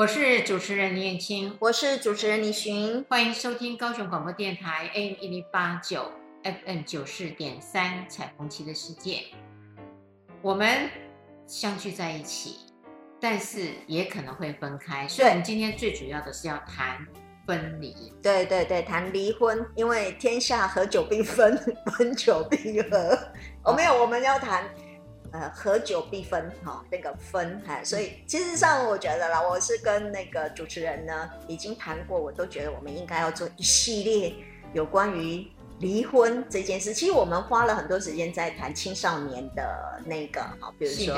我是主持人林燕青，我是主持人李寻，欢迎收听高雄广播电台 AM 一零八九 FM 九四点三彩虹旗的世界。我们相聚在一起，但是也可能会分开，所以我们今天最主要的是要谈分离。对对对，谈离婚，因为天下合久必分，分久必合。我、哦、没有，我们要谈。呃，合久必分，哈、哦，那个分，哈，所以其实上我觉得啦，我是跟那个主持人呢已经谈过，我都觉得我们应该要做一系列有关于离婚这件事。其实我们花了很多时间在谈青少年的那个，哈，比如说，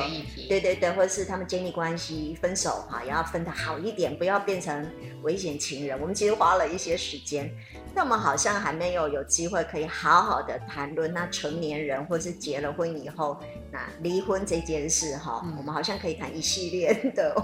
对对对，或者是他们建立关系、分手，哈，也要分的好一点，不要变成危险情人。我们其实花了一些时间。那我们好像还没有有机会可以好好的谈论那成年人或是结了婚以后那离婚这件事哈，嗯、我们好像可以谈一系列的。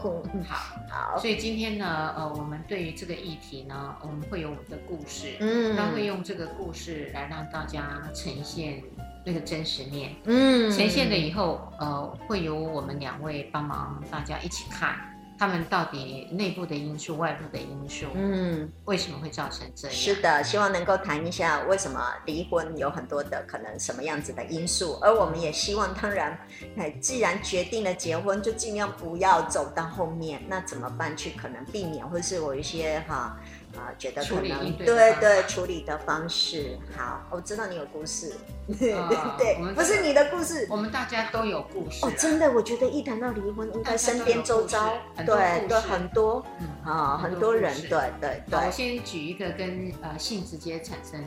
好，好。所以今天呢，呃，我们对于这个议题呢，我们会有我们的故事，嗯，那会用这个故事来让大家呈现那个真实面，嗯，呈现了以后，呃，会由我们两位帮忙大家一起看。他们到底内部的因素、外部的因素，嗯，为什么会造成这样？是的，希望能够谈一下为什么离婚有很多的可能，什么样子的因素。而我们也希望，当然，哎，既然决定了结婚，就尽量不要走到后面，那怎么办去可能避免，或是我一些哈。啊，觉得可能对对，对处理的方式好，我知道你有故事，对、呃、对，不是你的故事，我们大家都有故事。哦，真的，我觉得一谈到离婚，应该身边周遭对对很多啊，很多人对对对。我先举一个跟呃性直接产生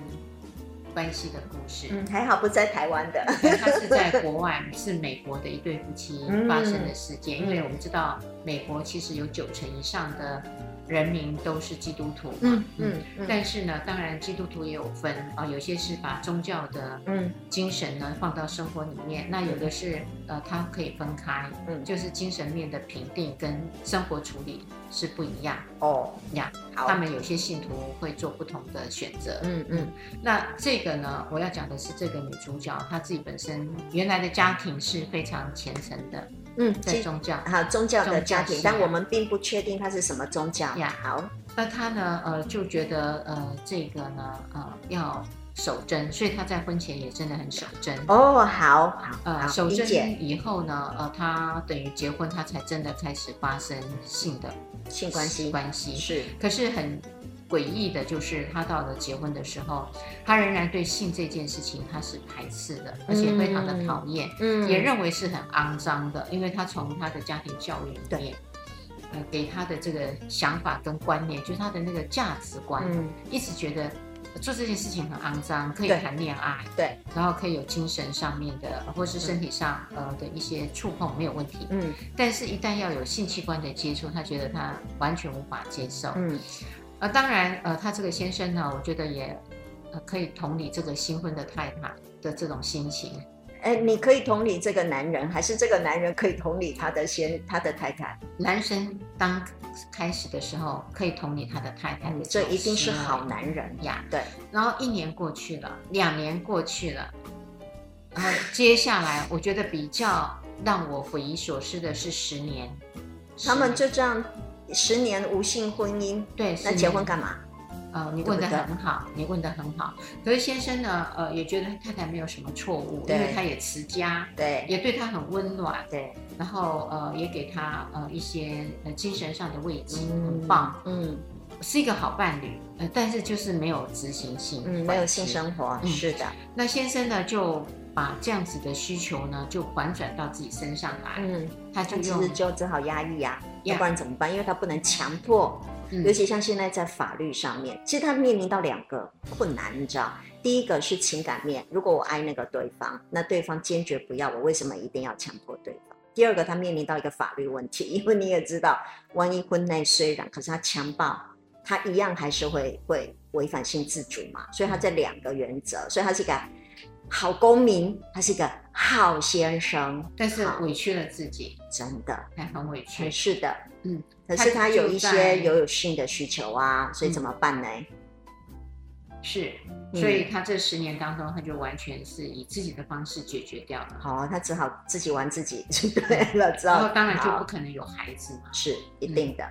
关系的故事。嗯，还好不在台湾的，他是在国外，是美国的一对夫妻发生的事件，嗯、因为我们知道美国其实有九成以上的。人民都是基督徒嘛，嗯但是呢，当然基督徒也有分啊，有些是把宗教的嗯。精神呢放到生活里面，那有的是呃，它可以分开，嗯，就是精神面的评定跟生活处理是不一样。哦，呀，他们有些信徒会做不同的选择，嗯。嗯，那这个呢，我要讲的是这个女主角她自己本身原来的家庭是非常虔诚的。嗯，在宗教，好宗教的家庭，但我们并不确定他是什么宗教。呀。好，那他呢，呃，就觉得呃，这个呢，呃，要守贞，所以他在婚前也真的很守贞。哦，好，好，呃，守贞以后呢，呃，他等于结婚，他才真的开始发生性的性关系。关系。是，可是很。诡异的就是，他到了结婚的时候，他仍然对性这件事情他是排斥的，而且非常的讨厌，嗯，也认为是很肮脏的，因为他从他的家庭教育里面，呃，给他的这个想法跟观念，就是他的那个价值观，嗯，一直觉得做这件事情很肮脏，可以谈恋爱，对，然后可以有精神上面的，或是身体上呃的一些触碰没有问题，嗯，但是一旦要有性器官的接触，他觉得他完全无法接受，嗯。呃，当然，呃，他这个先生呢，我觉得也，呃，可以同理这个新婚的太太的这种心情。哎，你可以同理这个男人，还是这个男人可以同理他的先他的太太？男生当开始的时候可以同理他的太太的，这一定是好男人呀。对。然后一年过去了，两年过去了，然后接下来我觉得比较让我匪夷所思的是十年，他们就这样。十年无性婚姻，对，那结婚干嘛？呃，你问的很好，你问的很好。可是先生呢，呃，也觉得太太没有什么错误，因为他也持家，对，也对他很温暖，对。然后呃，也给他呃一些呃精神上的慰藉，很棒，嗯，是一个好伴侣，呃，但是就是没有执行性，嗯，没有性生活，是的。那先生呢，就把这样子的需求呢，就反转到自己身上来，嗯，他就用就只好压抑呀。要不然怎么办？因为他不能强迫，嗯、尤其像现在在法律上面，其实他面临到两个困难，你知道？第一个是情感面，如果我爱那个对方，那对方坚决不要我，为什么一定要强迫对方？第二个，他面临到一个法律问题，因为你也知道，万一婚内虽然，可是他强暴他一样还是会会违反性自主嘛。所以他这两个原则，所以他是一个好公民，他是一个好先生，但是委屈了自己，真的。还很委屈。是的，嗯，可是他有一些有有性的需求啊，所以怎么办呢？是，所以他这十年当中，他就完全是以自己的方式解决掉了。好，他只好自己玩自己就对了，知道。然后当然就不可能有孩子嘛，是一定的。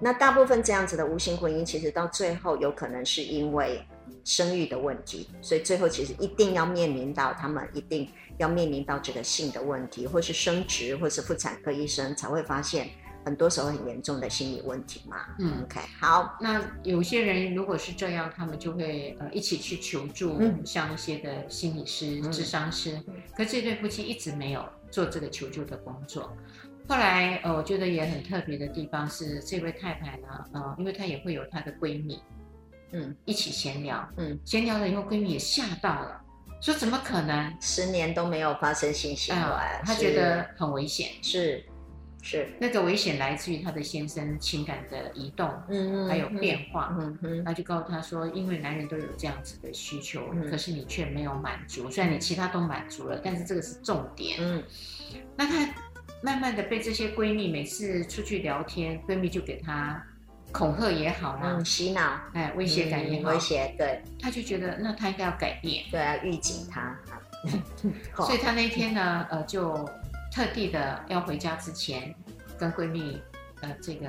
那大部分这样子的无性婚姻，其实到最后有可能是因为生育的问题，所以最后其实一定要面临到他们一定要面临到这个性的问题，或是生殖，或是妇产科医生才会发现。很多时候很严重的心理问题嘛。嗯，OK，好。那有些人如果是这样，他们就会呃一起去求助，嗯、像一些的心理师、智、嗯、商师。可是这对夫妻一直没有做这个求助的工作。后来呃，我觉得也很特别的地方是，这位太太呢，呃，因为她也会有她的闺蜜，嗯，一起闲聊，嗯，闲聊了以后，闺蜜也吓到了，说怎么可能？十年都没有发生性行为？她、呃、觉得很危险，是。是。那个危险来自于她的先生情感的移动，嗯，还有变化，嗯哼，她就告诉她说，因为男人都有这样子的需求，可是你却没有满足，虽然你其他都满足了，但是这个是重点，嗯，那她慢慢的被这些闺蜜每次出去聊天，闺蜜就给她恐吓也好啦，洗脑，哎，威胁感也好，威胁，对，他就觉得那他应该要改变，对啊，预警他，所以他那天呢，呃，就。特地的要回家之前，跟闺蜜，呃，这个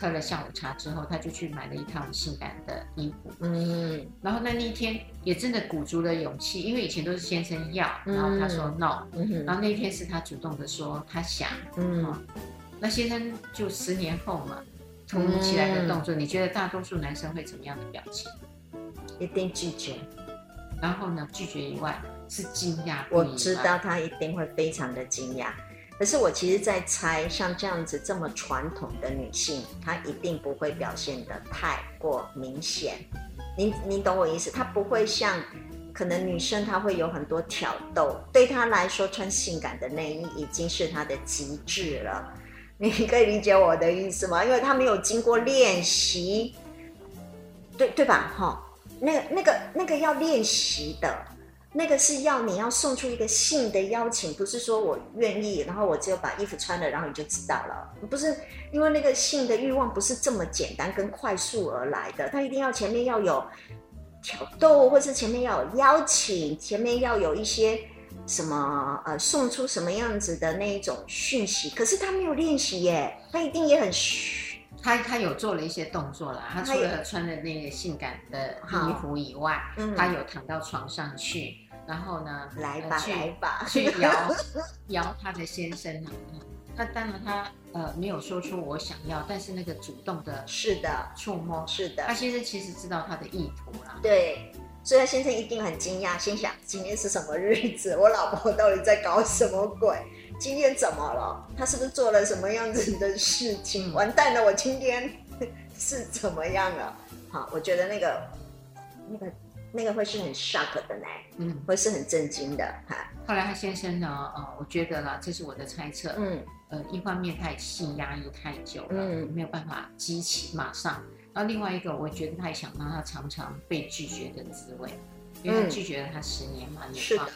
喝了下午茶之后，他就去买了一套性感的衣服。嗯，然后那那一天也真的鼓足了勇气，因为以前都是先生要，然后他说 no，嗯，然后那一天是他主动的说他想，嗯，那先生就十年后嘛，突如其来的动作，你觉得大多数男生会怎么样的表情？一定拒绝。然后呢，拒绝以外。是惊讶，我知道他一定会非常的惊讶。可是我其实，在猜，像这样子这么传统的女性，她一定不会表现得太过明显。您您懂我意思？她不会像可能女生，她会有很多挑逗。对她来说，穿性感的内衣已经是她的极致了。你可以理解我的意思吗？因为他没有经过练习，对对吧？哈，那个那个那个要练习的。那个是要你要送出一个性的邀请，不是说我愿意，然后我只有把衣服穿了，然后你就知道了。不是，因为那个性的欲望不是这么简单跟快速而来的，他一定要前面要有挑逗，或是前面要有邀请，前面要有一些什么呃送出什么样子的那一种讯息。可是他没有练习耶，他一定也很虚。他他有做了一些动作啦，他除了穿的那个性感的衣服以外，嗯、他有躺到床上去。然后呢，来吧，去来吧，去摇摇他的先生啊。那当然他呃没有说出我想要，但是那个主动的，是的，触摸，是的。他先生其实知道他的意图啦。对，所以他先生一定很惊讶，心想今天是什么日子？我老婆到底在搞什么鬼？今天怎么了？他是不是做了什么样子的事情？完蛋了，我今天是怎么样了？好，我觉得那个那个。那个会是很 shock 的呢，嗯，会是很震惊的哈。后来他先生呢，呃，我觉得啦，这是我的猜测，嗯，呃，一方面他也性压抑太久了，嗯，没有办法激起马上。然后另外一个，我觉得他也想让他尝尝被拒绝的滋味，因为他拒绝了他十年嘛，嗯、是的，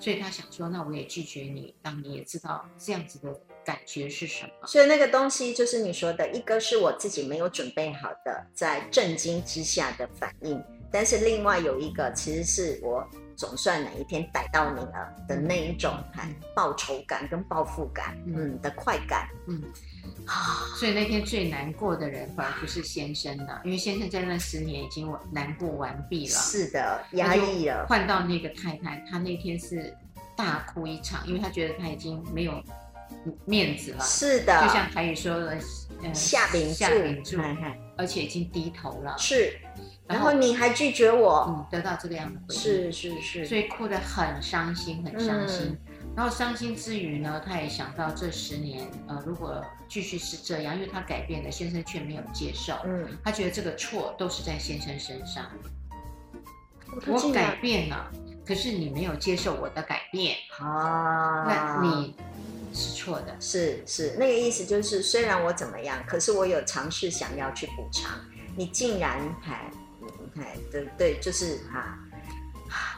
所以他想说，那我也拒绝你，让你也知道这样子的感觉是什么。所以那个东西就是你说的，一个是我自己没有准备好的，在震惊之下的反应。但是另外有一个，其实是我总算哪一天逮到你了的那一种，还报仇感跟报复感，嗯。的快感，嗯。啊，所以那天最难过的人反而不是先生了，因为先生在那十年已经难过完毕了，是的，压抑了。换到那个太太，她那天是大哭一场，因为她觉得她已经没有面子了，是的，就像台语说的，呃，下顶下顶住，而且已经低头了，是。然后你还拒绝我，嗯，得到这个样的回应，是是是，所以哭得很伤心，很伤心。嗯、然后伤心之余呢，他也想到这十年，呃，如果继续是这样，因为他改变了，先生却没有接受，嗯，他觉得这个错都是在先生身上。我改变了，可是你没有接受我的改变啊，那你是错的，是是那个意思，就是虽然我怎么样，可是我有尝试想要去补偿。你竟然还，哎，对对，就是啊，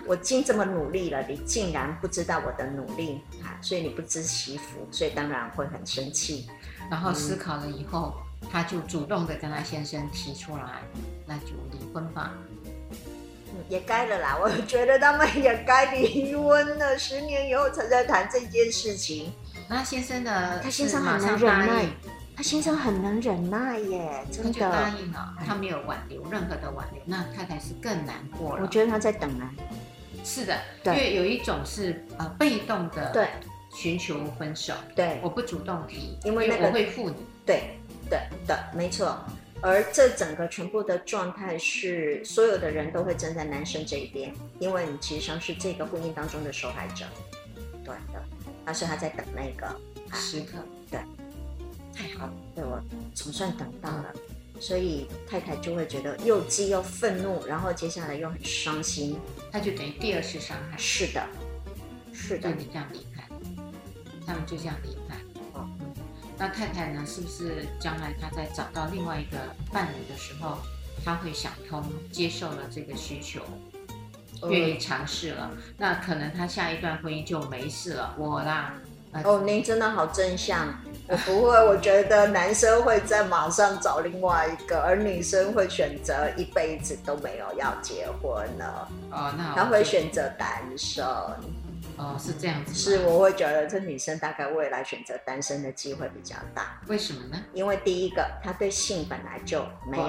我已经这么努力了，你竟然不知道我的努力啊，所以你不知其福，所以当然会很生气。然后思考了以后，嗯、他就主动的跟他先生提出来，那就离婚吧。也该了啦，我觉得他们也该离婚了。十年以后才在谈这件事情。那先生呢？他先生很能忍耐，他先生很能忍耐耶，真的。他就答应了，他没有挽留任何的挽留，那太太是更难过了。我觉得他在等啊。是的，因为有一种是呃被动的，对，寻求分手，对，我不主动提，因为那个我会负你，对，对的，没错。而这整个全部的状态是，所有的人都会站在男生这一边，因为你其实上是这个婚姻当中的受害者，对的。但是他在等那个时刻，对，太好，对我总算等到了，所以太太就会觉得又激又愤怒，然后接下来又很伤心，他就等于第二次伤害。是的，是的，就你这样离开，他们就这样离开。哦那太太呢？是不是将来她在找到另外一个伴侣的时候，她会想通，接受了这个需求，愿意尝试了？那可能她下一段婚姻就没事了。我啦，哦，您真的好正向。我 不会，我觉得男生会在马上找另外一个，而女生会选择一辈子都没有要结婚了。哦，那他会选择单身。哦，是这样子。是，我会觉得这女生大概未来选择单身的机会比较大。为什么呢？因为第一个，她对性本来就没有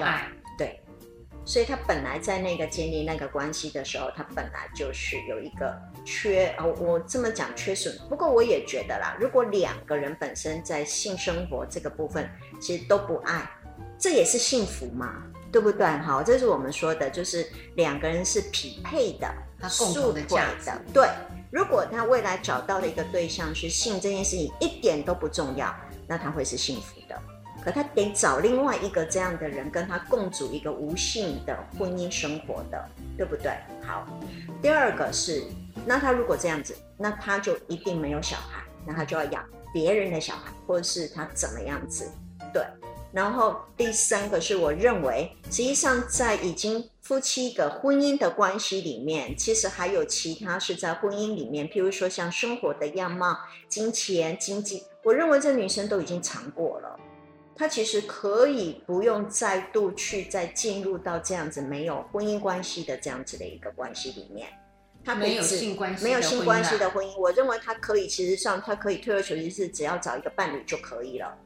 所以他本来在那个建立那个关系的时候，他本来就是有一个缺。哦，我这么讲缺损。不过我也觉得啦，如果两个人本身在性生活这个部分其实都不爱，这也是幸福嘛，对不对？好，这是我们说的，就是两个人是匹配的，他共同的价值，对。如果他未来找到的一个对象是性这件事情一点都不重要，那他会是幸福的。可他得找另外一个这样的人跟他共组一个无性的婚姻生活的，对不对？好，第二个是，那他如果这样子，那他就一定没有小孩，那他就要养别人的小孩，或者是他怎么样子？对。然后第三个是，我认为实际上在已经夫妻的婚姻的关系里面，其实还有其他是在婚姻里面，譬如说像生活的样貌、金钱、经济，我认为这女生都已经尝过了，她其实可以不用再度去再进入到这样子没有婚姻关系的这样子的一个关系里面，他没有性关系，没有性关系的婚姻，我认为他可以，其实上他可以退而求其次，只要找一个伴侣就可以了。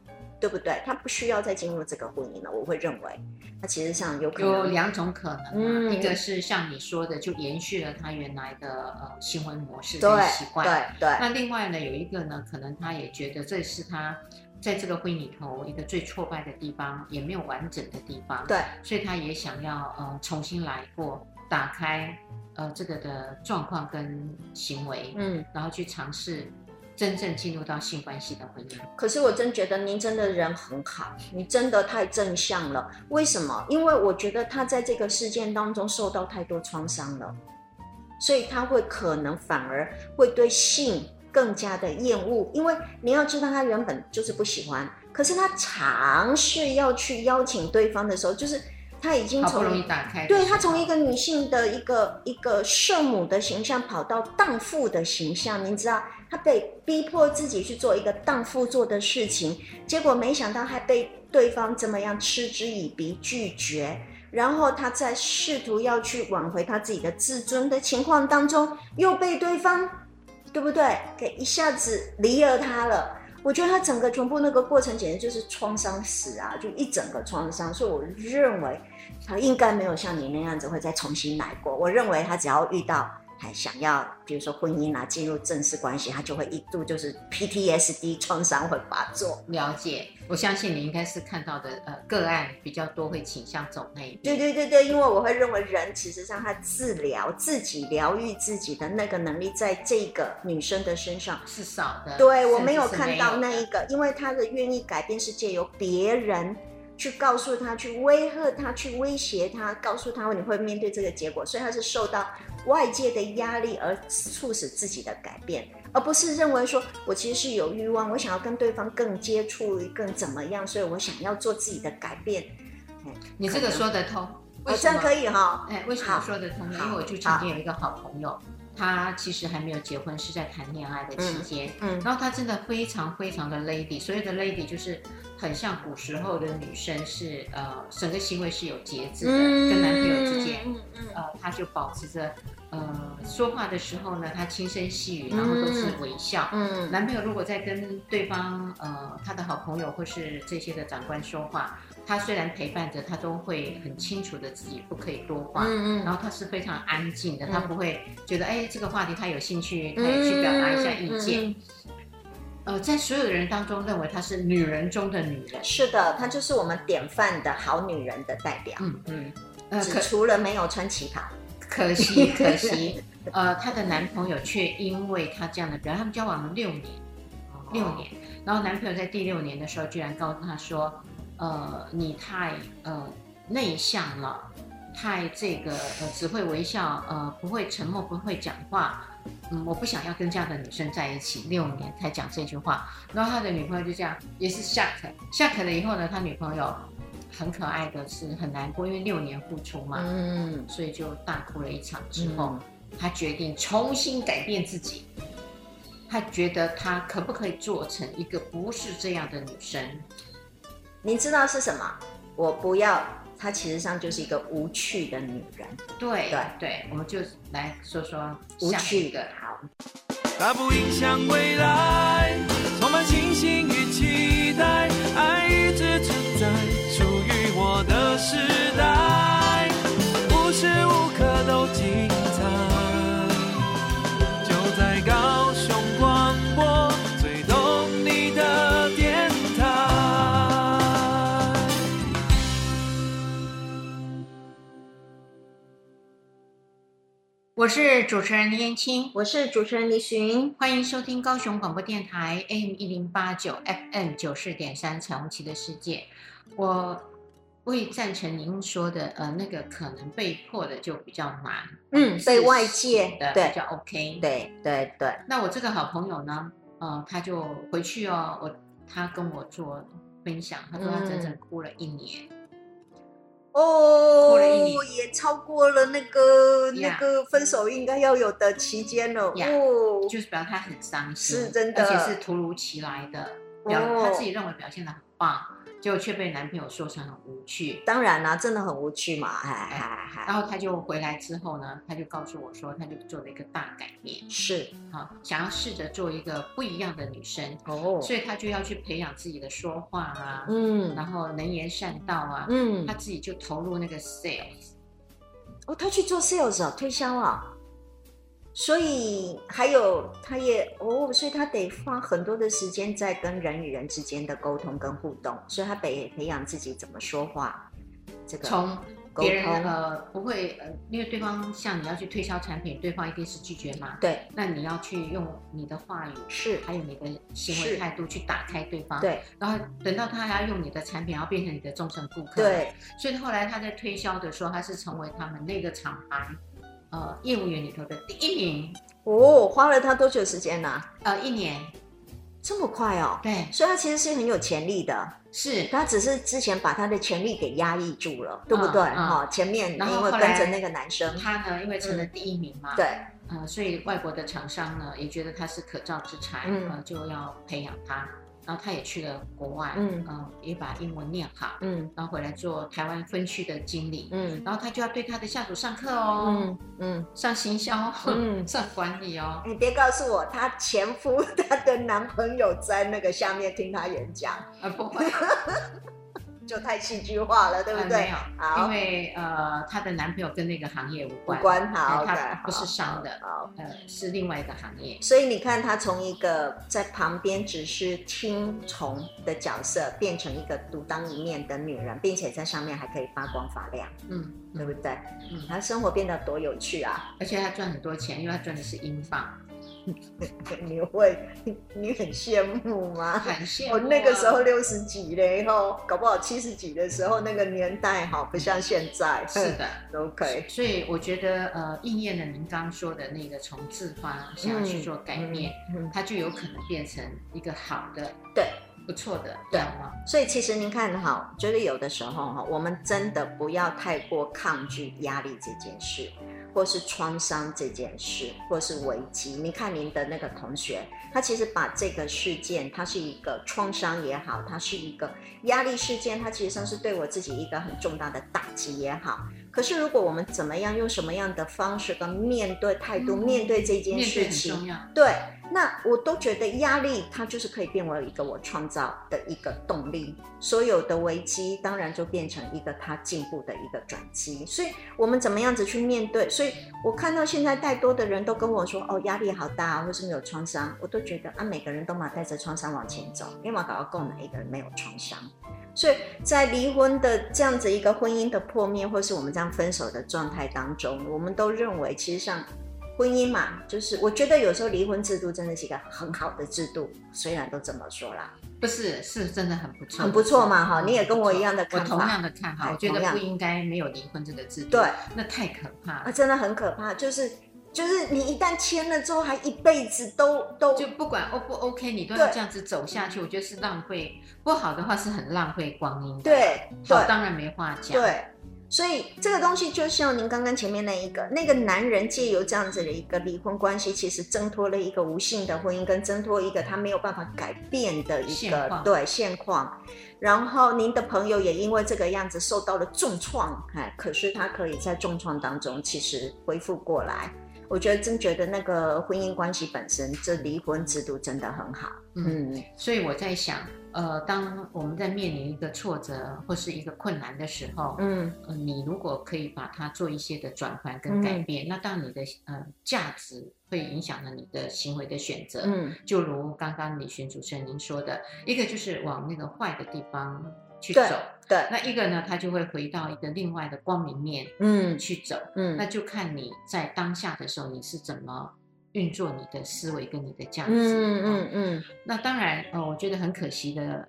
对不对？他不需要再进入这个婚姻了。我会认为，他其实上有可能有两种可能、啊嗯、一个是像你说的，就延续了他原来的呃行为模式跟习惯。对对。那另外呢，有一个呢，可能他也觉得这是他在这个婚姻里头一个最挫败的地方，也没有完整的地方。对。所以他也想要呃重新来过，打开呃这个的状况跟行为，嗯，然后去尝试。真正进入到性关系的婚姻，可是我真觉得您真的人很好，你真的太正向了。为什么？因为我觉得他在这个事件当中受到太多创伤了，所以他会可能反而会对性更加的厌恶。因为你要知道，他原本就是不喜欢，可是他尝试要去邀请对方的时候，就是。他已经从容易打开，对，他从一个女性的一个一个圣母的形象跑到荡妇的形象，你知道，他被逼迫自己去做一个荡妇做的事情，结果没想到还被对方怎么样嗤之以鼻拒绝，然后他在试图要去挽回他自己的自尊的情况当中，又被对方，对不对？给一下子离了他了。我觉得他整个全部那个过程简直就是创伤史啊，就一整个创伤，所以我认为。他应该没有像你那样子会再重新来过。我认为他只要遇到还想要，比如说婚姻啊，进入正式关系，他就会一度就是 PTSD 创伤会发作。了解，我相信你应该是看到的呃个案比较多，会倾向走那一边。对对对对，因为我会认为人其实上他治疗自己、疗愈自己的那个能力，在这个女生的身上是少的。对，我没有看到那一个，因为他的愿意改变是借由别人。去告诉他，去威吓他，去威胁他，告诉他你会面对这个结果，所以他是受到外界的压力而促使自己的改变，而不是认为说我其实是有欲望，我想要跟对方更接触，更怎么样，所以我想要做自己的改变。你这个说得通，为什么可以哈？哎，为什么说得通呢？因为我就曾经有一个好朋友。他其实还没有结婚，是在谈恋爱的期间，嗯，嗯，然后他真的非常非常的 lady，所谓的 lady 就是很像古时候的女生是，呃，整个行为是有节制的，嗯、跟男朋友之间，嗯嗯，呃，她就保持着，呃，说话的时候呢，她轻声细语，然后都是微笑，嗯，男朋友如果在跟对方，呃，他的好朋友或是这些的长官说话。他虽然陪伴着，他都会很清楚的自己不可以多话，嗯嗯，然后他是非常安静的，嗯、他不会觉得哎这个话题他有兴趣，他也去表达一下意见。呃，在所有的人当中，认为她是女人中的女人。是的，她就是我们典范的好女人的代表。嗯嗯，呃，只除了没有穿旗袍，可惜可惜。呃，她的男朋友却因为她这样的表现，他们交往了六年，六年，哦、然后男朋友在第六年的时候，居然告诉她说。呃，你太呃内向了，太这个呃只会微笑，呃不会沉默，不会讲话，嗯，我不想要跟这样的女生在一起。六年才讲这句话，然后他的女朋友就这样也是 shock，shock 了以后呢，他女朋友很可爱的是很难过，因为六年付出嘛，嗯，所以就大哭了一场之后，他决定重新改变自己，他觉得他可不可以做成一个不是这样的女生。您知道是什么？我不要，她其实上就是一个无趣的女人。对对对，我们就来说说无趣的。好。它不影响未来，充满信心与期待，爱一直存在，属于我的时代，我是主持人李燕青，我是主持人李寻，欢迎收听高雄广播电台 AM 一零八九 FM 九四点三彩虹旗的世界。我会赞成您说的，呃，那个可能被迫的就比较难，嗯，被外界的比较 OK，对对对。那我这个好朋友呢，呃，他就回去哦，我他跟我做分享，他说他整整哭了一年。嗯哦，也超过了那个 Yeah. 那个分手应该要有的期间了。Yeah. 哦，就是表示他很伤心，是真的，而且是突如其来的，表、oh. 他自己认为表现的很棒。结果却被男朋友说成很无趣，当然啦、啊，真的很无趣嘛，哎哎，然后他就回来之后呢，他就告诉我说，他就做了一个大改变，是，好，想要试着做一个不一样的女生，哦，所以他就要去培养自己的说话啊，嗯，然后能言善道啊，嗯，他自己就投入那个 sales，哦，他去做 sales 啊，推销啊。所以还有，他也哦，所以他得花很多的时间在跟人与人之间的沟通跟互动，所以他得培养自己怎么说话。这个从别人呃不会呃，因为对方像你要去推销产品，对方一定是拒绝嘛。对。那你要去用你的话语是，还有你的行为态度去打开对方。对。然后等到他还要用你的产品，要变成你的忠诚顾客。对。所以后来他在推销的时候，他是成为他们那个厂牌。呃，业务员里头的第一名哦，花了他多久时间呢？啊？呃，一年，这么快哦？对，所以他其实是很有潜力的，是他只是之前把他的潜力给压抑住了，对不对？哈、嗯，嗯、前面因为跟着那个男生，他呢因为成了第一名嘛，嗯、对，呃，所以外国的厂商呢也觉得他是可造之才，嗯、呃，就要培养他。然后他也去了国外，嗯，呃、也把英文念好，嗯，然后回来做台湾分区的经理，嗯，然后他就要对他的下属上课哦，嗯嗯，上行销，嗯，上管理哦。你别告诉我，她前夫她的男朋友在那个下面听她演讲，啊，不会。就太戏剧化了，对不对？没有，因为呃，她的男朋友跟那个行业无关，无关，好，他不是商的，好，呃，是另外一个行业。所以你看，她从一个在旁边只是听从的角色，变成一个独当一面的女人，并且在上面还可以发光发亮，嗯，对不对？嗯，她生活变得多有趣啊！而且她赚很多钱，因为她赚的是英镑。你会，你很羡慕吗？很羡慕。我那个时候六十几了，以后搞不好七十几的时候，那个年代哈，不像现在。是的，OK。所以我觉得，呃，应验了您刚刚说的那个从自发想要去做改变，它就有可能变成一个好的。对，不错的对。所以其实您看哈，觉得有的时候哈，我们真的不要太过抗拒压力这件事，或是创伤这件事，或是危机。你看您的那个同学，他其实把这个事件，他是一个创伤也好，他是一个压力事件，他其实上是对我自己一个很重大的打击也好。可是如果我们怎么样，用什么样的方式跟面对态度、嗯、面对这件事情，对。那我都觉得压力，它就是可以变为一个我创造的一个动力。所有的危机，当然就变成一个他进步的一个转机。所以，我们怎么样子去面对？所以我看到现在太多的人都跟我说：“哦，压力好大，或是没有创伤。”我都觉得啊，每个人都嘛带着创伤往前走，因为我搞到够哪一个人没有创伤？所以在离婚的这样子一个婚姻的破灭，或是我们这样分手的状态当中，我们都认为其实上。婚姻嘛，就是我觉得有时候离婚制度真的是一个很好的制度，虽然都这么说啦，不是，是真的很不错，很不错嘛哈。你也跟我一样的看法，我同样的看法，我觉得不应该没有离婚这个制度，对，那太可怕了，啊，真的很可怕。就是就是你一旦签了之后，还一辈子都都就不管 O 不 OK，你都要这样子走下去，我觉得是浪费，不好的话是很浪费光阴的，对，好，当然没话讲，对。所以这个东西就像您刚刚前面那一个，那个男人借由这样子的一个离婚关系，其实挣脱了一个无性的婚姻，跟挣脱一个他没有办法改变的一个现对现况。然后您的朋友也因为这个样子受到了重创，哎，可是他可以在重创当中其实恢复过来。我觉得真觉得那个婚姻关系本身，这离婚制度真的很好。嗯，嗯，所以我在想。呃，当我们在面临一个挫折或是一个困难的时候，嗯，呃，你如果可以把它做一些的转换跟改变，嗯、那当你的呃价值会影响了你的行为的选择，嗯，就如刚刚李寻主持人您说的，一个就是往那个坏的地方去走，对，那一个呢，他就会回到一个另外的光明面，嗯，去走，嗯，那就看你在当下的时候你是怎么。运作你的思维跟你的价值，嗯嗯嗯。那当然，呃，我觉得很可惜的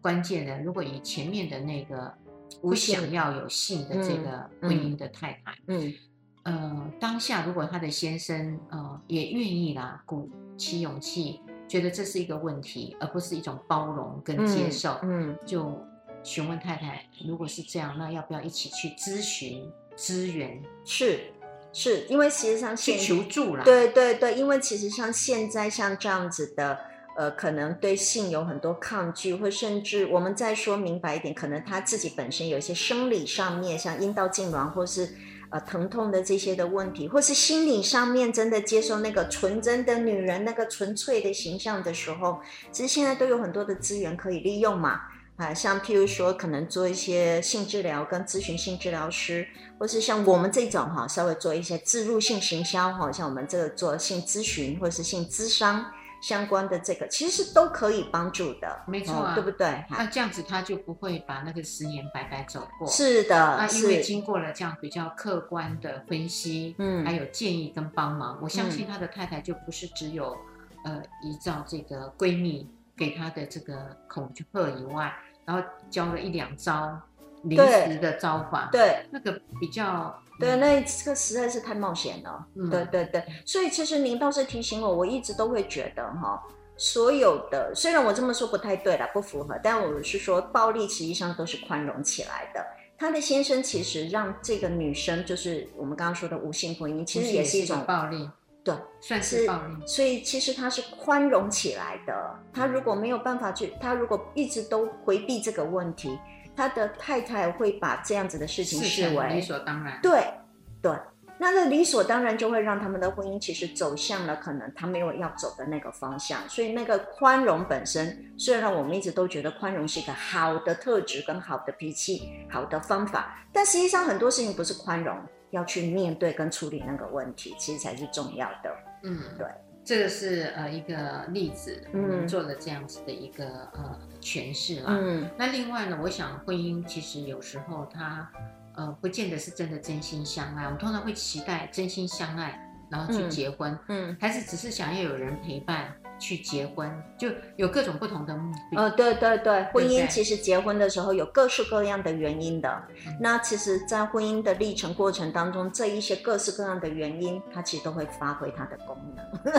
关键呢，如果以前面的那个不想要有性的这个婚姻的太太，嗯，呃，当下如果他的先生呃也愿意啦，鼓起勇气，觉得这是一个问题，而不是一种包容跟接受，嗯，就询问太太，如果是这样，那要不要一起去咨询资源？是。是因为其实上现求助啦，对对对，因为其实像现在像这样子的，呃，可能对性有很多抗拒，或甚至我们再说明白一点，可能他自己本身有一些生理上面，像阴道痉挛或是呃疼痛的这些的问题，或是心理上面真的接受那个纯真的女人那个纯粹的形象的时候，其实现在都有很多的资源可以利用嘛。啊，像譬如说，可能做一些性治疗跟咨询性治疗师，或是像我们这种哈，稍微做一些自入性行销哈，像我们这个做性咨询或者是性咨商相关的这个，其实是都可以帮助的，没错、啊哦，对不对？那这样子他就不会把那个十年白白走过。是的，那因为经过了这样比较客观的分析，嗯，还有建议跟帮忙，我相信他的太太就不是只有、嗯、呃依照这个闺蜜给他的这个恐吓以外。然后教了一两招临时的招法，对，那个比较，对，那这个实在是太冒险了。嗯，对对对，所以其实您倒是提醒我，我一直都会觉得哈，所有的虽然我这么说不太对了，不符合，但我是说暴力实际上都是宽容起来的。他的先生其实让这个女生，就是我们刚刚说的无性婚姻，其实也是一种暴力。对，算是暴力。所以其实他是宽容起来的。他如果没有办法去，他如果一直都回避这个问题，他的太太会把这样子的事情视为理所当然。对，对，那这理所当然就会让他们的婚姻其实走向了可能他没有要走的那个方向。所以那个宽容本身，虽然我们一直都觉得宽容是一个好的特质跟好的脾气、好的方法，但实际上很多事情不是宽容。要去面对跟处理那个问题，其实才是重要的。嗯，对，这个是呃一个例子，嗯，做了这样子的一个呃诠释啦。嗯，那另外呢，我想婚姻其实有时候它呃不见得是真的真心相爱，我们通常会期待真心相爱，然后去结婚，嗯，嗯，还是只是想要有人陪伴。去结婚就有各种不同的目的。呃，对对对，婚姻其实结婚的时候有各式各样的原因的。嗯、那其实，在婚姻的历程过程当中，这一些各式各样的原因，它其实都会发挥它的功能。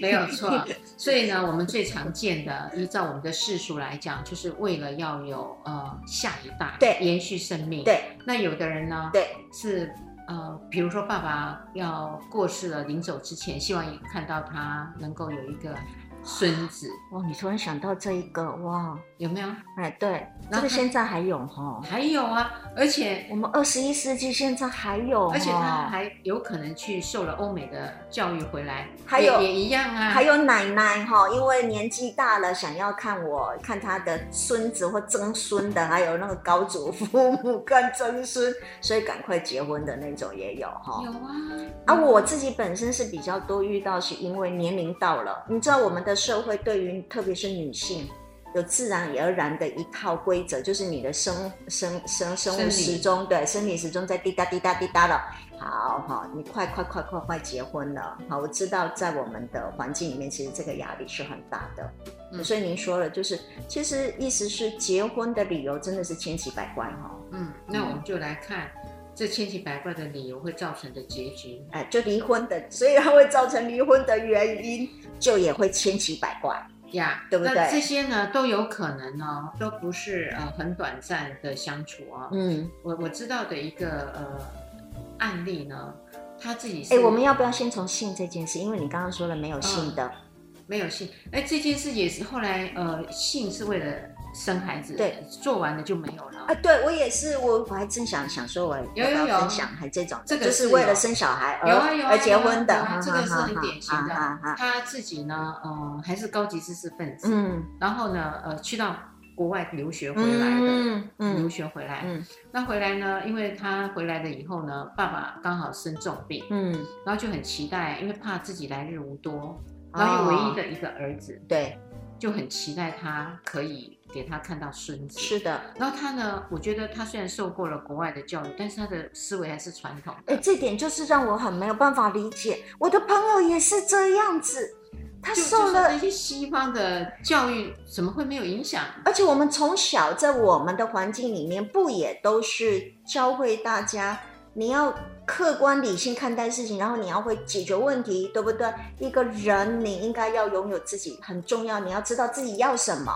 没有错。所以呢，我们最常见的，依照我们的世俗来讲，就是为了要有呃下一代，对，延续生命。对，那有的人呢，对，是呃，比如说爸爸要过世了，临走之前，希望看到他能够有一个。孙子哦，你突然想到这一个哇，有没有？哎，对，这个现在还有哈，还有啊，而且我们二十一世纪现在还有，而且他还有可能去受了欧美的教育回来，还有也一样啊，还有奶奶哈，因为年纪大了，想要看我看他的孙子或曾孙的，还有那个高祖父母看曾孙，所以赶快结婚的那种也有哈，有啊，啊，我自己本身是比较多遇到，是因为年龄到了，你知道我们的。社会对于特别是女性有自然而然的一套规则，就是你的生生生生物时钟，理对生理时钟在滴答滴答滴答了。好好，你快快快快快结婚了。好，我知道在我们的环境里面，其实这个压力是很大的。嗯，所以您说了，就是其实意思是结婚的理由真的是千奇百怪哈。嗯，那我们就来看这千奇百怪的理由会造成的结局。哎，就离婚的，所以它会造成离婚的原因。就也会千奇百怪呀，yeah, 对不对？那这些呢都有可能哦，都不是呃很短暂的相处哦。嗯，我我知道的一个呃案例呢，他自己是。哎，我们要不要先从性这件事？因为你刚刚说了没有性的，嗯、没有性。哎，这件事也是后来呃，性是为了。生孩子，对，做完了就没有了。啊，对我也是，我我还真想想说，我要不要分享还这种，这个就是为了生小孩而而结婚的，这个是很典型的。他自己呢，嗯，还是高级知识分子，嗯，然后呢，呃，去到国外留学回来的，嗯嗯，留学回来，嗯，那回来呢，因为他回来了以后呢，爸爸刚好生重病，嗯，然后就很期待，因为怕自己来日无多，然后又唯一的一个儿子，对，就很期待他可以。给他看到孙子，是的。然后他呢，我觉得他虽然受过了国外的教育，但是他的思维还是传统。哎，这点就是让我很没有办法理解。我的朋友也是这样子，他受了那些西方的教育，怎么会没有影响？而且我们从小在我们的环境里面，不也都是教会大家，你要客观理性看待事情，然后你要会解决问题，对不对？一个人你应该要拥有自己很重要，你要知道自己要什么。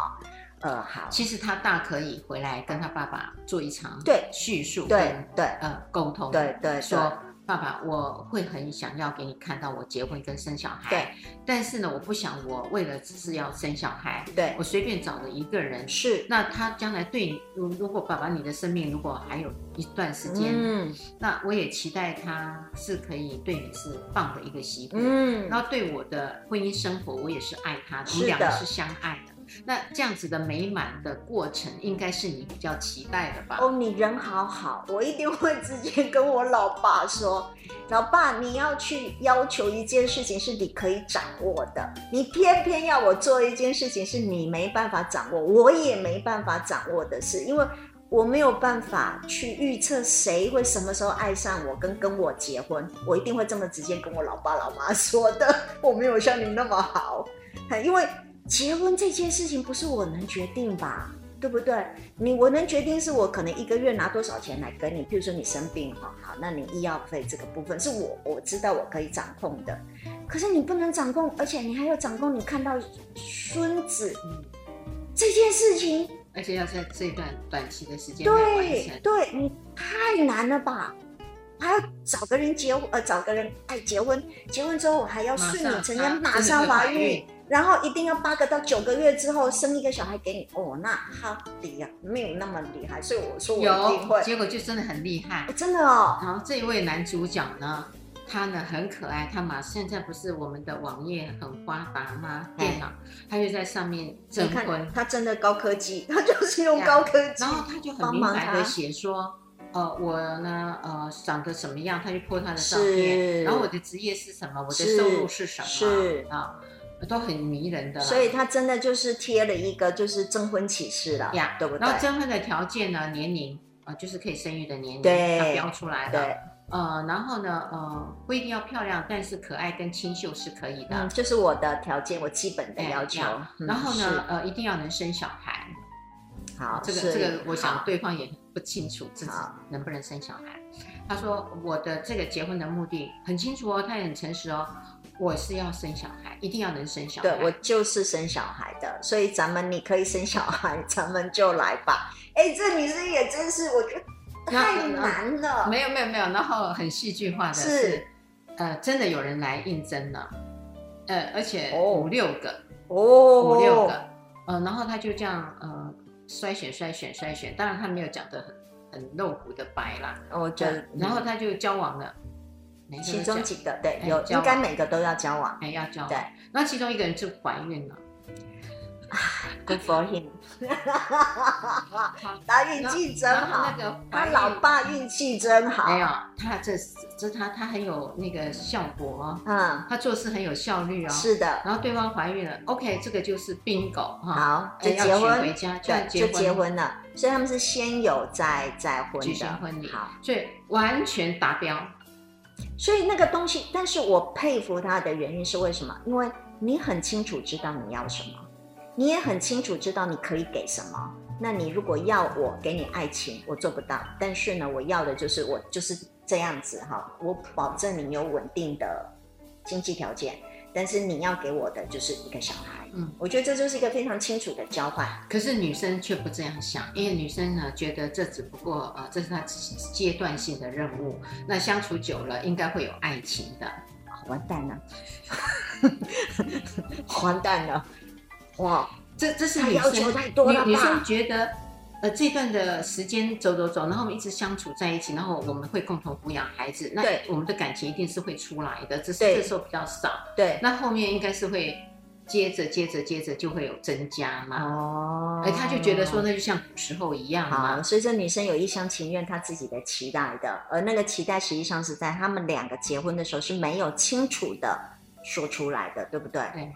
呃，好，其实他大可以回来跟他爸爸做一场对。叙述，对对。呃沟通，对对，说爸爸，我会很想要给你看到我结婚跟生小孩，对，但是呢，我不想我为了只是要生小孩，对。我随便找了一个人，是，那他将来对你，如如果爸爸你的生命如果还有一段时间，嗯，那我也期待他是可以对你是棒的一个媳妇，嗯，然后对我的婚姻生活，我也是爱他，我们两个是相爱的。那这样子的美满的过程，应该是你比较期待的吧？哦，你人好好，我一定会直接跟我老爸说，老爸，你要去要求一件事情是你可以掌握的，你偏偏要我做一件事情是你没办法掌握，我也没办法掌握的事，因为我没有办法去预测谁会什么时候爱上我跟跟我结婚，我一定会这么直接跟我老爸老妈说的，我没有像你那么好，因为。结婚这件事情不是我能决定吧，对不对？你我能决定是我可能一个月拿多少钱来给你，譬如说你生病哈，好，那你医药费这个部分是我我知道我可以掌控的，可是你不能掌控，而且你还要掌控你看到孙子这件事情，而且要在这一段短期的时间对对，你太难了吧？还要找个人结婚，呃，找个人爱结婚，结婚之后我还要顺理成章马上怀孕。然后一定要八个到九个月之后生一个小孩给你哦，那好厉害，没有那么厉害，所以我说我一定会。结果就真的很厉害，真的哦。然后这一位男主角呢，他呢很可爱，他嘛现在不是我们的网页很发达吗？电脑，他就在上面征婚，他真的高科技，他就是用高科技，然后他就很明白的写说，呃，我呢，呃，长得什么样，他就 po 他的照片，然后我的职业是什么，我的收入是什么，是。啊。都很迷人的，所以他真的就是贴了一个就是征婚启事了呀，对不对？然后征婚的条件呢，年龄啊，就是可以生育的年龄，对，他标出来的。对，呃，然后呢，呃，不一定要漂亮，但是可爱跟清秀是可以的。嗯，就是我的条件，我基本的要求。然后呢，呃，一定要能生小孩。好，这个这个，我想对方也不清楚自己能不能生小孩。他说我的这个结婚的目的很清楚哦，他也很诚实哦。我是要生小孩，一定要能生小孩。对，我就是生小孩的，所以咱们你可以生小孩，咱们就来吧。哎，这女生也真是，我觉得 太难了。没有没有没有，然后很戏剧化的是，是呃，真的有人来应征了，呃，而且五六个哦，五六个，呃，然后他就这样呃筛选筛选筛选，当然他没有讲的很很露骨的白啦，我觉得，然后他就交往了。其中几个对有应该每个都要交往，哎要交往。对，那其中一个人就怀孕了，Good for him，他运气真好。那个他老爸运气真好。没有，他这这他他很有那个效果，嗯，他做事很有效率哦。是的。然后对方怀孕了，OK，这个就是 bingo 哈，好就结婚回家就就结婚了，所以他们是先有再再婚的，举行婚礼，好，所以完全达标。所以那个东西，但是我佩服他的原因是为什么？因为你很清楚知道你要什么，你也很清楚知道你可以给什么。那你如果要我给你爱情，我做不到。但是呢，我要的就是我就是这样子哈，我保证你有稳定的经济条件。但是你要给我的就是一个小孩，嗯，我觉得这就是一个非常清楚的交换。可是女生却不这样想，因为女生呢觉得这只不过呃这是她阶段性的任务，那相处久了应该会有爱情的。完蛋了，完蛋了，哇，这这是女生，女女生觉得。呃，这段的时间走走走，然后我们一直相处在一起，然后我们会共同抚养孩子，那我们的感情一定是会出来的，只是这时候比较少。对，那后面应该是会接着接着接着就会有增加嘛。哦，哎，他就觉得说那就像古时候一样嘛。所以这女生有一厢情愿，她自己的期待的，而那个期待实际上是在他们两个结婚的时候是没有清楚的说出来的，对不对？对。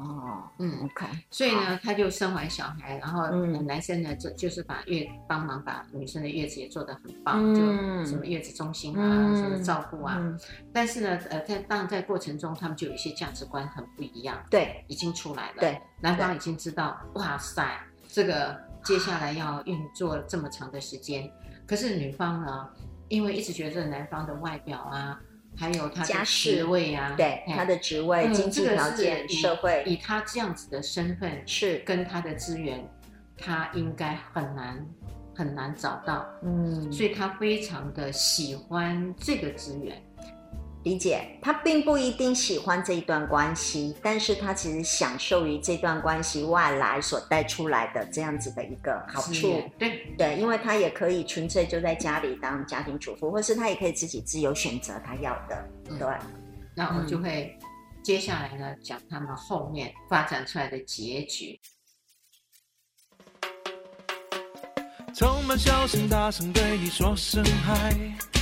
哦，嗯，OK，所以呢，他就生完小孩，然后男生呢，就就是把月帮忙把女生的月子也做得很棒，就什么月子中心啊，什么照顾啊。但是呢，呃，在当然在过程中，他们就有一些价值观很不一样，对，已经出来了，对，男方已经知道，哇塞，这个接下来要运作这么长的时间，可是女方呢，因为一直觉得男方的外表啊。还有他的职位啊，对他的职位、经济条件、社会，以他这样子的身份是跟他的资源，他应该很难很难找到，嗯，所以他非常的喜欢这个资源。理解，他并不一定喜欢这一段关系，但是他其实享受于这段关系外来所带出来的这样子的一个好处。对对，因为他也可以纯粹就在家里当家庭主妇，或是他也可以自己自由选择他要的。嗯、对，那我们就会接下来呢讲他们后面发展出来的结局。充满笑声，大声对你说声嗨。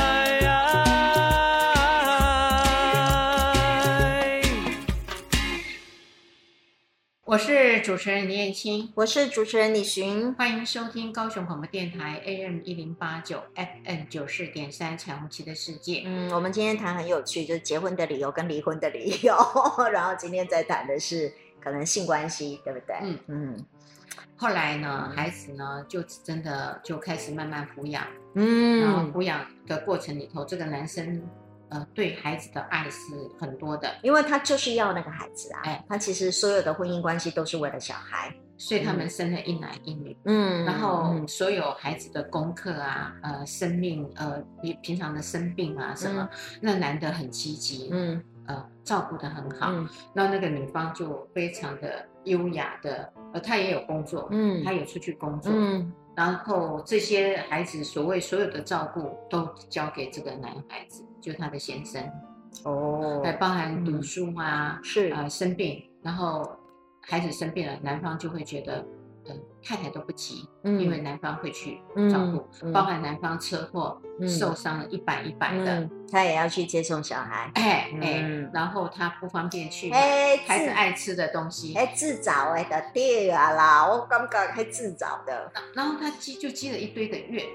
我是主持人李燕青，我是主持人李寻，欢迎收听高雄广播电台 AM 一零八九 FM 九四点三彩虹旗的世界。嗯，我们今天谈很有趣，就是结婚的理由跟离婚的理由，然后今天在谈的是可能性关系，对不对？嗯嗯。后来呢，孩子呢就真的就开始慢慢抚养，嗯，然后抚养的过程里头，这个男生。呃，对孩子的爱是很多的，因为他就是要那个孩子啊。哎，他其实所有的婚姻关系都是为了小孩，所以他们生了一男一女。嗯，然后所有孩子的功课啊，呃，生命，呃，平平常的生病啊什么，那男的很积极，嗯，呃，照顾得很好。那那个女方就非常的优雅的，呃，她也有工作，嗯，她有出去工作，嗯，然后这些孩子所谓所有的照顾都交给这个男孩子。就他的先生，哦，还包含读书啊，嗯、是呃生病，然后孩子生病了，男方就会觉得，呃太太都不急，嗯，因为男方会去照顾，包含男方车祸、嗯、受伤了一百一百的、嗯，他也要去接送小孩，哎哎，然后他不方便去买孩子爱吃的东西，哎自找哎的对啊啦，我刚刚还自找的，然后他积就积了一堆的怨。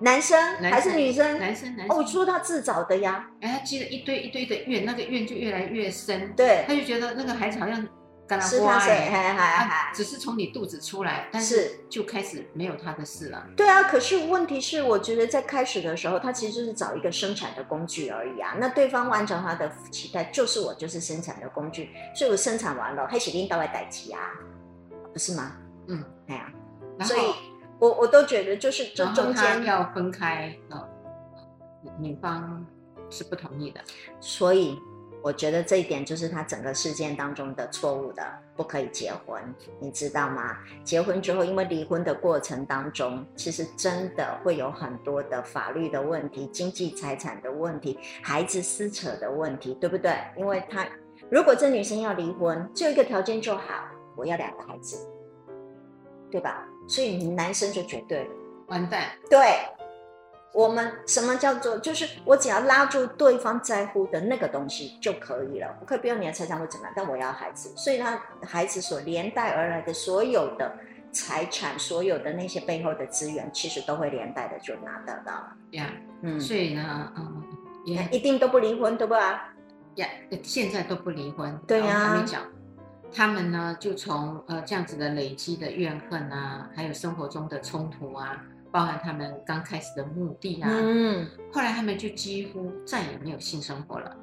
男生还是女生？男生，男哦，生。我说他自找的呀。哎，他积了一堆一堆的怨，那个怨就越来越深。对，他就觉得那个孩子好像跟他是他谁？只是从你肚子出来，但是是就开始没有他的事了。对啊，可是问题是，我觉得在开始的时候，他其实就是找一个生产的工具而已啊。那对方完成他的期待，就是我就是生产的工具，所以我生产完了，黑起拎到外待机啊，不是吗？嗯，哎呀、然后所以我我都觉得就是这中间，要分开，呃，女方是不同意的。所以我觉得这一点就是他整个事件当中的错误的，不可以结婚，你知道吗？结婚之后，因为离婚的过程当中，其实真的会有很多的法律的问题、经济财产的问题、孩子撕扯的问题，对不对？因为他如果这女生要离婚，只有一个条件就好，我要两个孩子，对吧？所以男生就绝对了。完蛋，对，我们什么叫做就是我只要拉住对方在乎的那个东西就可以了，我可以不用你的财产或怎么样，但我要孩子，所以他孩子所连带而来的所有的财产，所有的那些背后的资源，其实都会连带的就拿得到了。呀，嗯，所以呢，嗯，也一定都不离婚，对吧？呀，现在都不离婚。对呀我还没讲，他们呢就从呃这样子的累积的怨恨啊，还有生活中的冲突啊，包含他们刚开始的目的啊，嗯。后来他们就几乎再也没有性生活了。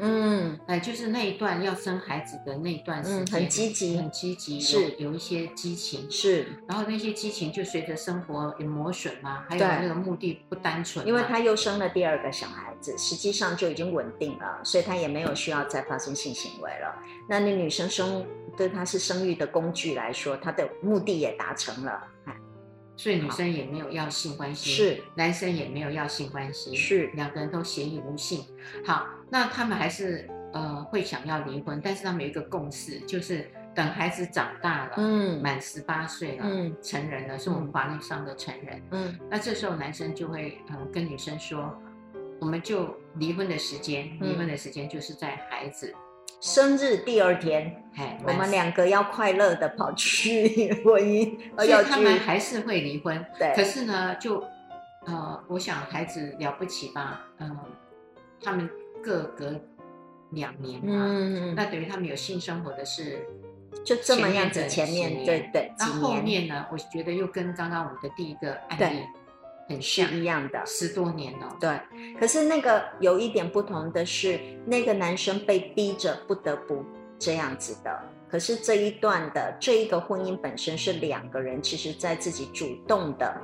嗯，哎，就是那一段要生孩子的那一段时间，嗯很积极。很积极，是。有有一些激情，是。然后那些激情就随着生活有磨损嘛，还有那个目的不单纯，因为他又生了第二个小孩子，实际上就已经稳定了，所以他也没有需要再发生性行为了。那那女生生对她是生育的工具来说，她的目的也达成了。哎所以女生也没有要性关系，是男生也没有要性关系，是两个人都协议无性。好，那他们还是呃会想要离婚，但是他们有一个共识，就是等孩子长大了，嗯满十八岁了，嗯成人了，是我们法律上的成人。嗯那这时候男生就会呃跟女生说，我们就离婚的时间，嗯离婚的时间就是在孩子，生日第二天，哎，我们两个要快乐的跑去 婚姻，所以要他们还是会离婚。对。可是呢，就呃，我想孩子了不起吧，嗯、他们各隔两年嘛，嗯，那等于他们有性生活的是就这么样子，前前面对对那后面呢，我觉得又跟刚刚我们的第一个案例很是像，一样的。十多年了、对，可是那个有一点不同的是，那个男生被逼着不得不这样子的。可是这一段的这一个婚姻本身是两个人，其实在自己主动的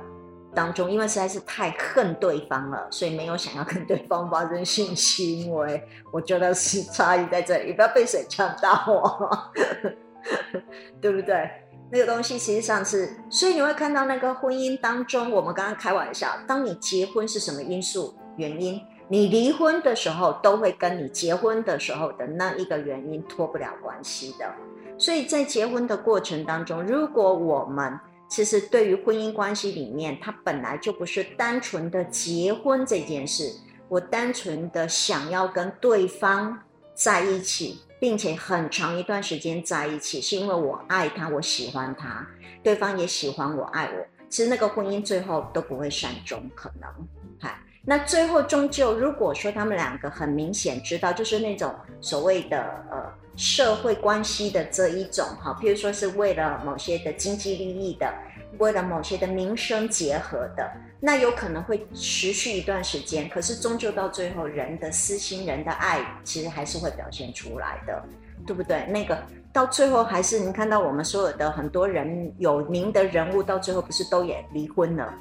当中，因为实在是太恨对方了，所以没有想要跟对方发生性行为。我觉得是差异在这里，不要被水呛到哦，对不对？那个东西实际上是，所以你会看到那个婚姻当中，我们刚刚开玩笑，当你结婚是什么因素原因，你离婚的时候都会跟你结婚的时候的那一个原因脱不了关系的。所以在结婚的过程当中，如果我们其实对于婚姻关系里面，它本来就不是单纯的结婚这件事，我单纯的想要跟对方在一起。并且很长一段时间在一起，是因为我爱他，我喜欢他，对方也喜欢我，爱我。其实那个婚姻最后都不会善终，可能，嗨，那最后终究，如果说他们两个很明显知道，就是那种所谓的呃社会关系的这一种哈，譬如说是为了某些的经济利益的，为了某些的民生结合的。那有可能会持续一段时间，可是终究到最后，人的私心、人的爱，其实还是会表现出来的，对不对？那个到最后还是你看到我们所有的很多人有名的人物，到最后不是都也离婚了？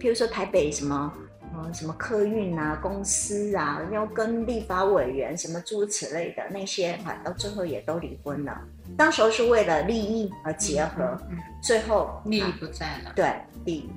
譬如说台北什么，呃，什么客运啊、公司啊，要跟立法委员什么诸如此类的那些，哈，到最后也都离婚了。当时候是为了利益而结合，嗯嗯嗯最后利益不在了，对利益。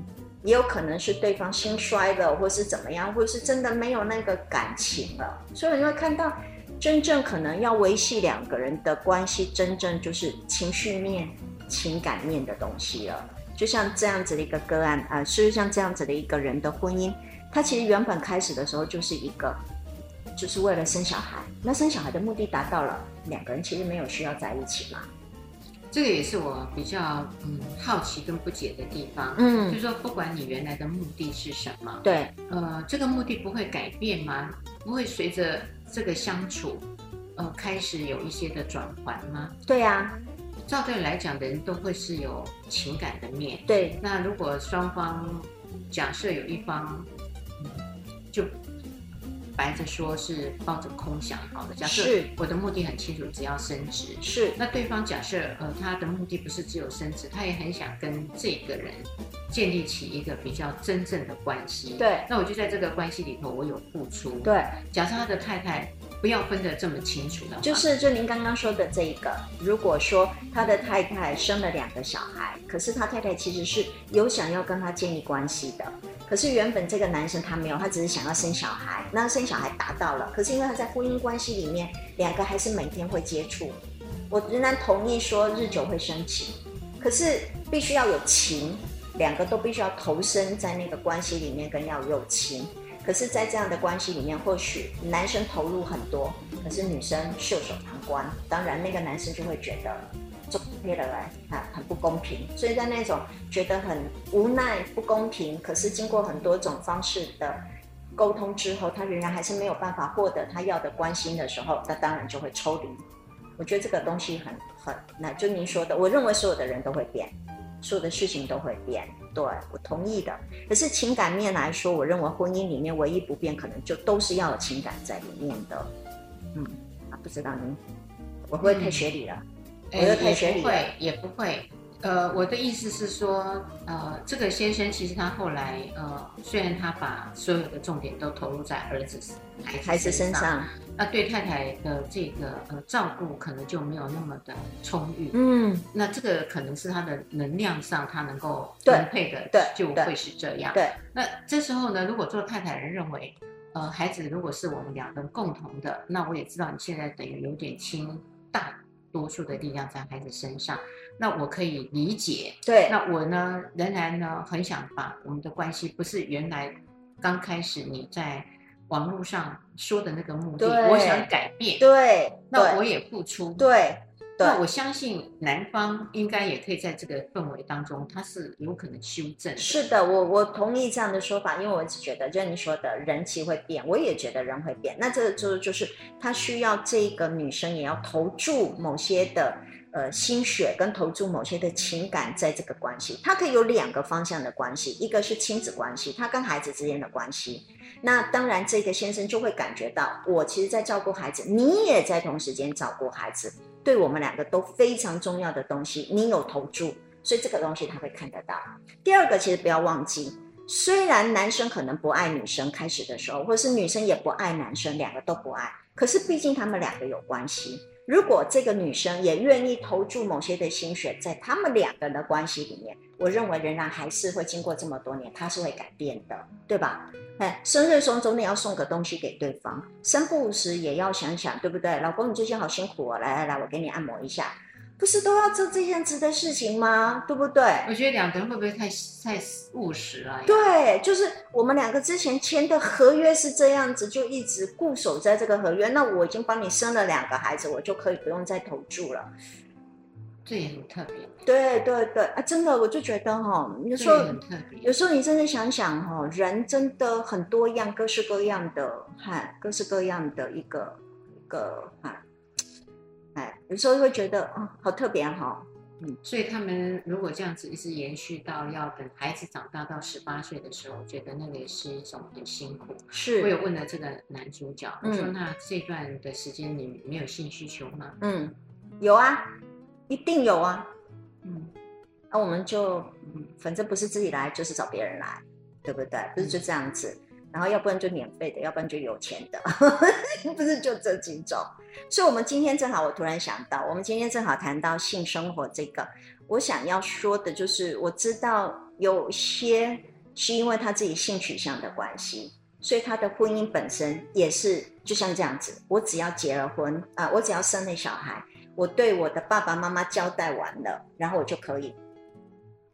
也有可能是对方心衰了，或是怎么样，或是真的没有那个感情了。所以你会看到，真正可能要维系两个人的关系，真正就是情绪面、情感面的东西了。就像这样子的一个个案啊，是、像这样子的一个人的婚姻，他其实原本开始的时候就是一个，就是为了生小孩。那生小孩的目的达到了，两个人其实没有需要在一起嘛。这个也是我比较嗯好奇跟不解的地方。嗯，就是说不管你原来的目的是什么，对，呃，这个目的不会改变吗？不会随着这个相处，呃，开始有一些的转换吗？对呀、啊。照对来讲的人都会是有情感的面。对。那如果双方假设有一方，嗯、就。白着说是抱着空想好的，假设我的目的很清楚，只要升职。是，那对方假设呃他的目的不是只有升职，他也很想跟这个人建立起一个比较真正的关系。对，那我就在这个关系里头，我有付出。对，假设他的太太不要分得这么清楚，就是就您刚刚说的这一个，如果说他的太太生了两个小孩，可是他太太其实是有想要跟他建立关系的。可是原本这个男生他没有，他只是想要生小孩。那生小孩达到了，可是因为他在婚姻关系里面，两个还是每天会接触。我仍然同意说日久会生情，可是必须要有情，两个都必须要投身在那个关系里面，跟要有情。可是，在这样的关系里面，或许男生投入很多，可是女生袖手旁观。当然，那个男生就会觉得。做别的来啊，很不公平，所以在那种觉得很无奈、不公平，可是经过很多种方式的沟通之后，他仍然还是没有办法获得他要的关心的时候，那当然就会抽离。我觉得这个东西很很，那就您说的，我认为所有的人都会变，所有的事情都会变，对，我同意的。可是情感面来说，我认为婚姻里面唯一不变，可能就都是要有情感在里面的。嗯，啊，不知道您，我会太学理了？嗯哎，也不会，也不会。呃，我的意思是说，呃，这个先生其实他后来，呃，虽然他把所有的重点都投入在儿子、孩子、身上，那对太太的这个呃照顾可能就没有那么的充裕。嗯，那这个可能是他的能量上他能够分配的，对，就会是这样。对，对，那这时候呢，如果做太太人认为，呃，孩子如果是我们两个人共同的，那我也知道你现在等于有点轻大。多数的力量在孩子身上，那我可以理解。对，那我呢，仍然呢，很想把我们的关系，不是原来刚开始你在网络上说的那个目的，我想改变。对，那我也付出。对。对，那我相信男方应该也可以在这个氛围当中，他是有可能修正。是的，我我同意这样的说法，因为我一直觉得，就像你说的，人其实会变，我也觉得人会变。那这个就就是他需要这个女生也要投注某些的呃心血，跟投注某些的情感在这个关系。他可以有两个方向的关系，一个是亲子关系，他跟孩子之间的关系。那当然，这个先生就会感觉到，我其实在照顾孩子，你也在同时间照顾孩子。对我们两个都非常重要的东西，你有投注，所以这个东西他会看得到。第二个，其实不要忘记，虽然男生可能不爱女生，开始的时候，或者是女生也不爱男生，两个都不爱，可是毕竟他们两个有关系。如果这个女生也愿意投注某些的心血在他们两个人的关系里面，我认为仍然还是会经过这么多年，她是会改变的，对吧？哎，生日时总得要送个东西给对方，生不时也要想想，对不对？老公，你最近好辛苦哦，来来来，我给你按摩一下，不是都要做这样子的事情吗？对不对？我觉得两个人会不会太太务实了？对，就是我们两个之前签的合约是这样子，就一直固守在这个合约。那我已经帮你生了两个孩子，我就可以不用再投注了。这也很特别，对对对啊，真的，我就觉得哈，有时候有时候你真的想想哈，人真的很多样，各式各样的，哈，各式各样的一个一个哈，哎，有时候会觉得啊、哦，好特别哈，嗯，所以他们如果这样子一直延续到要等孩子长大到十八岁的时候，我觉得那个也是一种很辛苦。是，我有问了这个男主角，我说、嗯、那这段的时间你没有性需求吗？嗯，有啊。一定有啊，嗯，那、啊、我们就，反正不是自己来，就是找别人来，对不对？不是就这样子，然后要不然就免费的，要不然就有钱的，不是就这几种。所以，我们今天正好，我突然想到，我们今天正好谈到性生活这个，我想要说的就是，我知道有些是因为他自己性取向的关系，所以他的婚姻本身也是就像这样子，我只要结了婚啊、呃，我只要生了小孩。我对我的爸爸妈妈交代完了，然后我就可以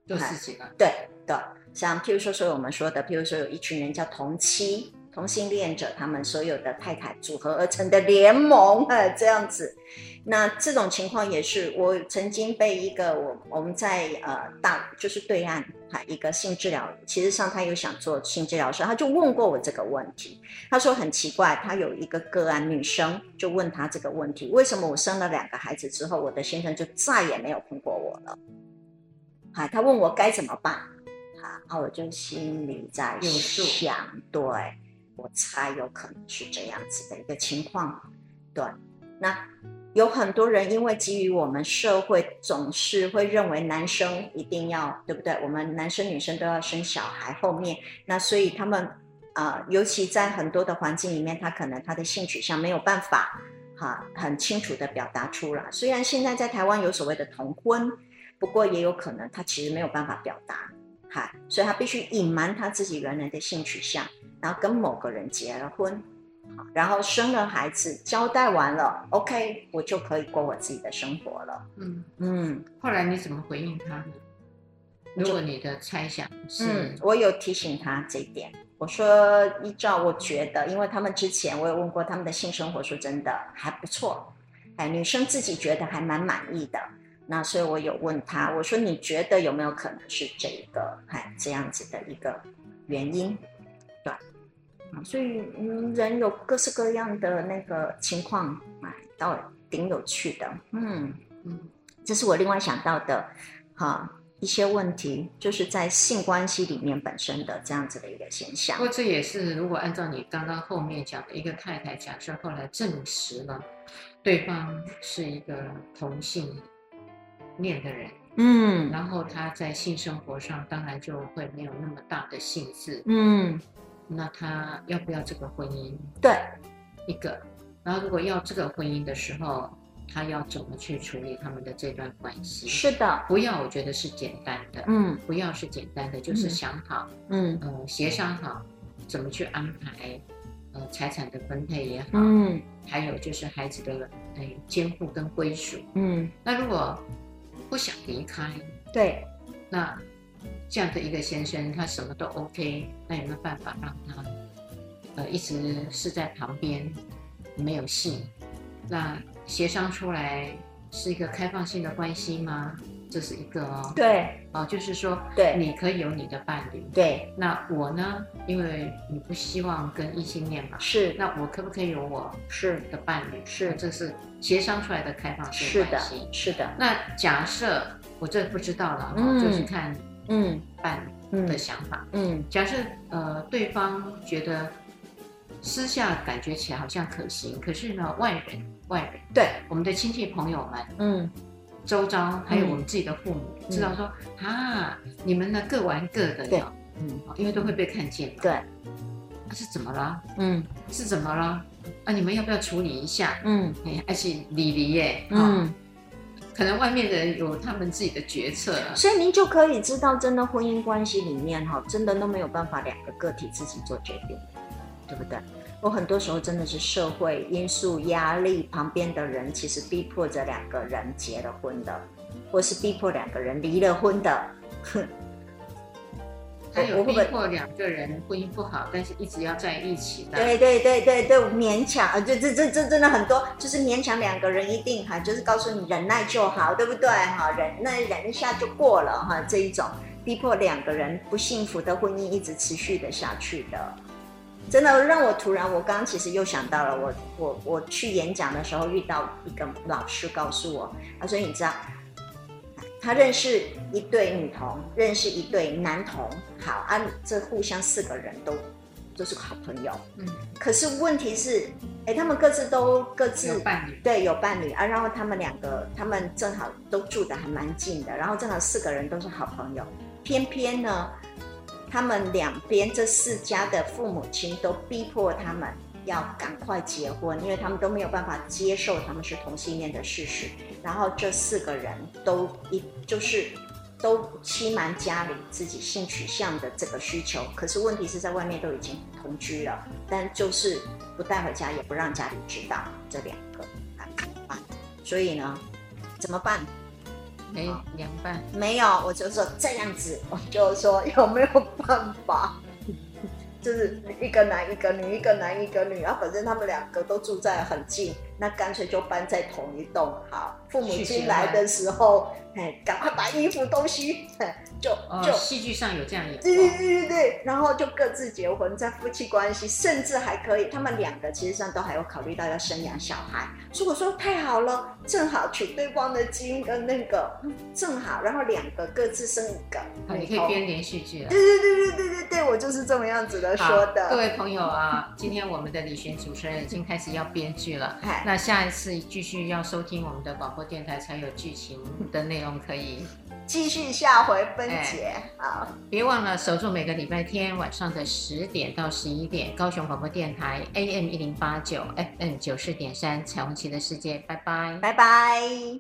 做事情了。对对，像譬如说，所以我们说的，譬如说有一群人叫同妻，同性恋者他们所有的太太组合而成的联盟，哎，这样子。那这种情况也是我曾经被一个我我们在呃大就是对岸哈一个性治疗，其实上他有想做性治疗师，他就问过我这个问题。他说很奇怪，他有一个个案女生就问他这个问题：为什么我生了两个孩子之后，我的先生就再也没有碰过我了？哈，他问我该怎么办？哈，那我就心里在想，对。我猜有可能是这样子的一个情况，对。那有很多人因为基于我们社会总是会认为男生一定要，对不对？我们男生女生都要生小孩，后面那所以他们啊、呃，尤其在很多的环境里面，他可能他的性取向没有办法哈、啊、很清楚的表达出来。虽然现在在台湾有所谓的同婚，不过也有可能他其实没有办法表达，哈，所以他必须隐瞒他自己原来的性取向。然后跟某个人结了婚，然后生了孩子，交代完了，OK，我就可以过我自己的生活了。嗯嗯。后来你怎么回应他呢？如果你的猜想是，嗯，我有提醒他这一点。我说，依照我觉得，因为他们之前我也问过他们的性生活，说真的还不错，哎，女生自己觉得还蛮满意的。那所以我有问他，我说你觉得有没有可能是这一个，哎，这样子的一个原因对？所以，嗯，人有各式各样的那个情况，哎，倒挺有趣的。嗯嗯，这是我另外想到的，哈，一些问题，就是在性关系里面本身的这样子的一个现象。不过这也是，如果按照你刚刚后面讲的一个太太，假设后来证实了对方是一个同性恋的人，嗯，然后他在性生活上当然就会没有那么大的兴致，嗯。那他要不要这个婚姻？对，一个。然后如果要这个婚姻的时候，他要怎么去处理他们的这段关系？是的，不要，我觉得是简单的。嗯，不要是简单的，就是想好，嗯，呃，协商好怎么去安排，呃，财产的分配也好，嗯，还有就是孩子的呃监护跟归属，嗯。那如果不想离开，对，那。这样的一个先生，他什么都 OK，那有没有办法让他，呃，一直是在旁边，没有戏？那协商出来是一个开放性的关系吗？这是一个哦。对，哦，就是说，对，你可以有你的伴侣。对，那我呢？因为你不希望跟异性恋嘛。是。那我可不可以有我是的伴侣？是，这是协商出来的开放性关系。是的，是的。那假设我这不知道了，嗯，就是看。嗯，伴侣的想法。嗯，嗯，假设呃，对方觉得私下感觉起来好像可行，可是呢，外人外人对我们的亲戚朋友们，嗯，周遭还有我们自己的父母，嗯、知道说啊，你们呢各玩各的，对，嗯，因为都会被看见嘛，对，是怎么了？嗯，是怎么了？啊，你们要不要处理一下？嗯，哎，而且离离耶，嗯。可能外面的人有他们自己的决策，所以您就可以知道，真的婚姻关系里面哈，真的都没有办法两个个体自己做决定，对不对？我很多时候真的是社会因素压力，旁边的人其实逼迫着两个人结了婚的，或是逼迫两个人离了婚的，哼。还有逼迫两个人婚姻不好，但是一直要在一起的。对对对对对，勉强啊，这这这这真的很多，就是勉强两个人一定哈，就是告诉你忍耐就好，对不对哈？忍耐忍一下就过了哈，这一种逼迫两个人不幸福的婚姻一直持续的下去的，真的让我突然，我刚刚其实又想到了，我我我去演讲的时候遇到一个老师告诉我，他说你知道。他认识一对女童，认识一对男童，好啊，这互相四个人都都是好朋友。嗯，可是问题是，哎，他们各自都各自有伴侣，对，有伴侣啊。然后他们两个，他们正好都住的还蛮近的，然后正好四个人都是好朋友。偏偏呢，他们两边这四家的父母亲都逼迫他们要赶快结婚，因为他们都没有办法接受他们是同性恋的事实。然后这四个人都一就是都欺瞒家里自己性取向的这个需求，可是问题是在外面都已经同居了，但就是不带回家，也不让家里知道这两个啊？所以呢，怎么办？没凉拌？没有，我就说这样子，我就说有没有办法？就是一个男一个女，一个男一个女，然后反正他们两个都住在很近，那干脆就搬在同一栋好。父母亲来的时候，哎，赶快把衣服东西，就就戏剧上有这样演，对对对对对，然后就各自结婚，在夫妻关系，甚至还可以，他们两个其实上都还有考虑到要生养小孩。所以我说太好了，正好取对方的基因跟那个正好，然后两个各自生一个，好，你可以编连续剧了。对对对对对对对，我就是这么样子的说的。各位朋友啊，今天我们的李璇主持人已经开始要编剧了，那下一次继续要收听我们的广播电台才有剧情的内容可以继续下回分解啊！别忘了守住每个礼拜天晚上的十点到十一点，高雄广播电台 AM 一零八九 FM 九四点三彩虹旗的世界，拜拜，拜拜。